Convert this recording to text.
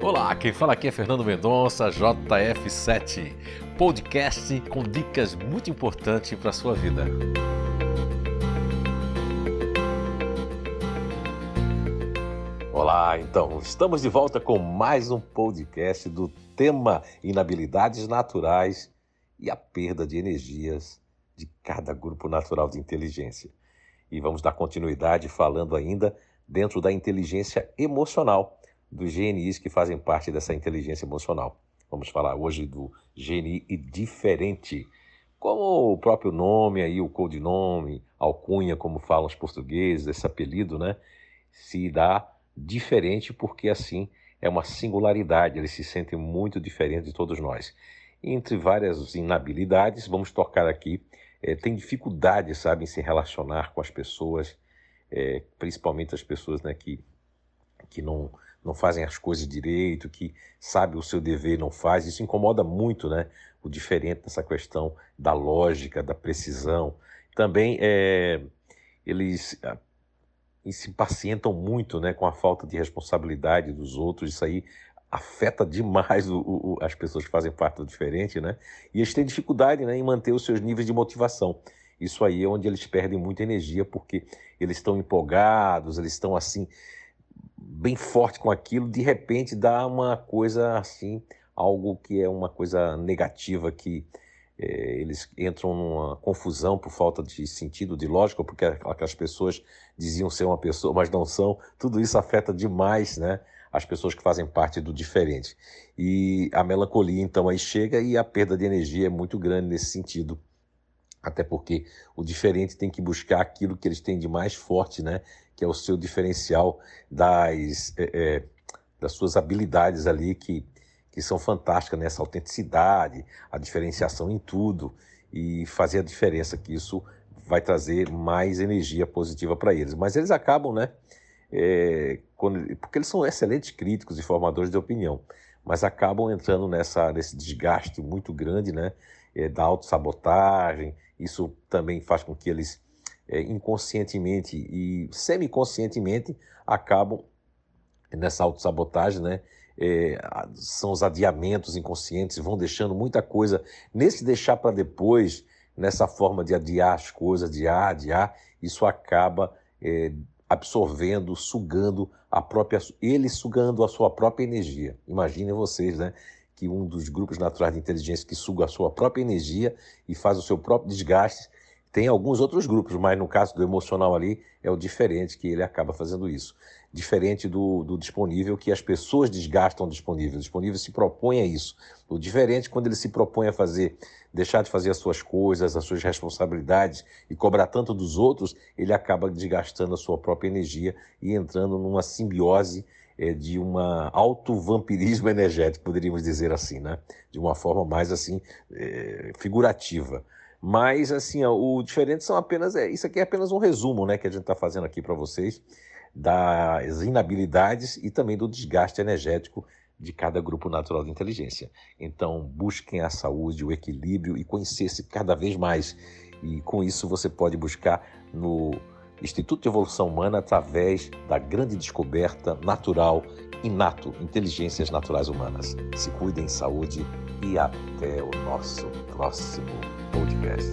Olá, quem fala aqui é Fernando Mendonça, JF7, podcast com dicas muito importantes para a sua vida. Olá, então, estamos de volta com mais um podcast do tema Inabilidades Naturais e a perda de energias de cada grupo natural de inteligência. E vamos dar continuidade falando ainda dentro da inteligência emocional dos GNIs que fazem parte dessa inteligência emocional. Vamos falar hoje do GNI diferente. Como o próprio nome aí, o codinome, alcunha, como falam os portugueses, esse apelido, né? Se dá diferente porque assim é uma singularidade, eles se sentem muito diferentes de todos nós. Entre várias inabilidades, vamos tocar aqui, é, tem dificuldade, sabe, em se relacionar com as pessoas, é, principalmente as pessoas né, que, que não, não fazem as coisas direito, que sabe o seu dever e não faz. Isso incomoda muito, né? O diferente nessa questão da lógica, da precisão. Também é, eles ah, se impacientam muito, né, com a falta de responsabilidade dos outros. Isso aí afeta demais o, o, as pessoas que fazem parte do diferente, né? E eles têm dificuldade, né, em manter os seus níveis de motivação. Isso aí é onde eles perdem muita energia porque eles estão empolgados, eles estão assim bem forte com aquilo, de repente dá uma coisa assim, algo que é uma coisa negativa que é, eles entram numa confusão por falta de sentido, de lógica, porque aquelas pessoas diziam ser uma pessoa, mas não são. Tudo isso afeta demais, né? As pessoas que fazem parte do diferente. E a melancolia, então, aí chega e a perda de energia é muito grande nesse sentido. Até porque o diferente tem que buscar aquilo que eles têm de mais forte, né? que é o seu diferencial das, é, é, das suas habilidades ali, que, que são fantásticas nessa autenticidade, a diferenciação em tudo e fazer a diferença, que isso vai trazer mais energia positiva para eles. Mas eles acabam, né? É, quando, porque eles são excelentes críticos e formadores de opinião, mas acabam entrando nessa, nesse desgaste muito grande, né? É, da autossabotagem. Isso também faz com que eles é, inconscientemente e semi-conscientemente acabam nessa autossabotagem, né? É, são os adiamentos inconscientes, vão deixando muita coisa. Nesse deixar para depois, nessa forma de adiar as coisas, adiar, adiar, isso acaba é, absorvendo, sugando a própria, ele sugando a sua própria energia. Imaginem vocês, né? Que um dos grupos naturais de inteligência que suga a sua própria energia e faz o seu próprio desgaste tem alguns outros grupos, mas no caso do emocional ali é o diferente que ele acaba fazendo isso. Diferente do, do disponível que as pessoas desgastam disponível. O disponível se propõe a isso. O diferente quando ele se propõe a fazer, deixar de fazer as suas coisas, as suas responsabilidades e cobrar tanto dos outros, ele acaba desgastando a sua própria energia e entrando numa simbiose é, de uma auto-vampirismo energético, poderíamos dizer assim, né? De uma forma mais assim é, figurativa. Mas, assim, ó, o diferente são apenas. É, isso aqui é apenas um resumo né, que a gente está fazendo aqui para vocês das inabilidades e também do desgaste energético de cada grupo natural de inteligência. Então, busquem a saúde, o equilíbrio e conhecer-se cada vez mais. E com isso você pode buscar no Instituto de Evolução Humana através da grande descoberta natural, inato, inteligências naturais humanas. Se cuidem, saúde e até o nosso próximo podcast.